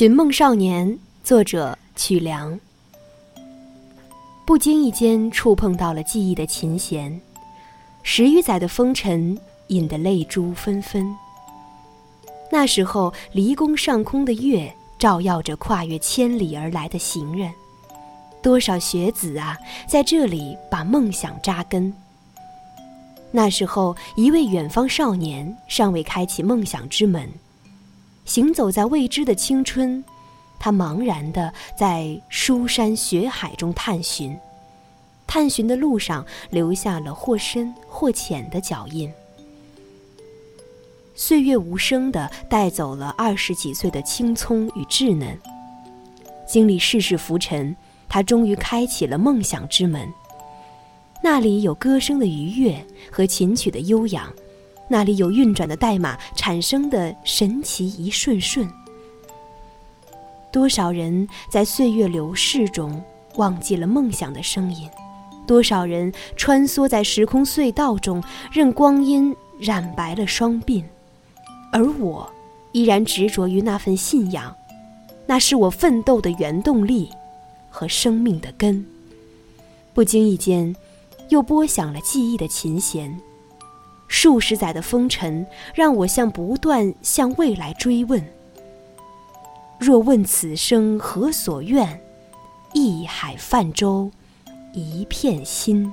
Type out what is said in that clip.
寻梦少年，作者曲梁。不经意间触碰到了记忆的琴弦，十余载的风尘引得泪珠纷纷。那时候，离宫上空的月照耀着跨越千里而来的行人，多少学子啊，在这里把梦想扎根。那时候，一位远方少年尚未开启梦想之门，行走在未知的青春，他茫然地在书山学海中探寻，探寻的路上留下了或深或浅的脚印。岁月无声地带走了二十几岁的青葱与稚嫩，经历世事浮沉，他终于开启了梦想之门。那里有歌声的愉悦和琴曲的悠扬，那里有运转的代码产生的神奇一瞬瞬。多少人在岁月流逝中忘记了梦想的声音，多少人穿梭在时空隧道中，任光阴染白了双鬓，而我依然执着于那份信仰，那是我奋斗的原动力和生命的根。不经意间。又拨响了记忆的琴弦，数十载的风尘让我像不断向未来追问。若问此生何所愿，一海泛舟，一片心。